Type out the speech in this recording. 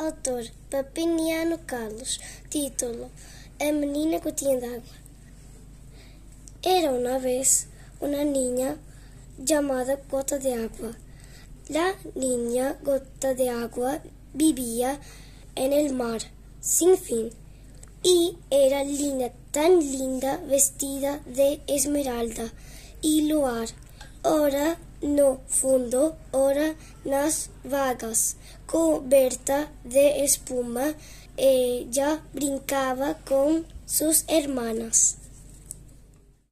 Autor Papiniano Carlos. Título A menina gotinha d'água. Era una vez una niña llamada Gota de Agua. La niña Gota de Agua vivía en el mar sin fin y era linda, tan linda, vestida de esmeralda y luar. Ora no fundo, ora nas vagas, coberta de espuma, ella brincaba con sus hermanas.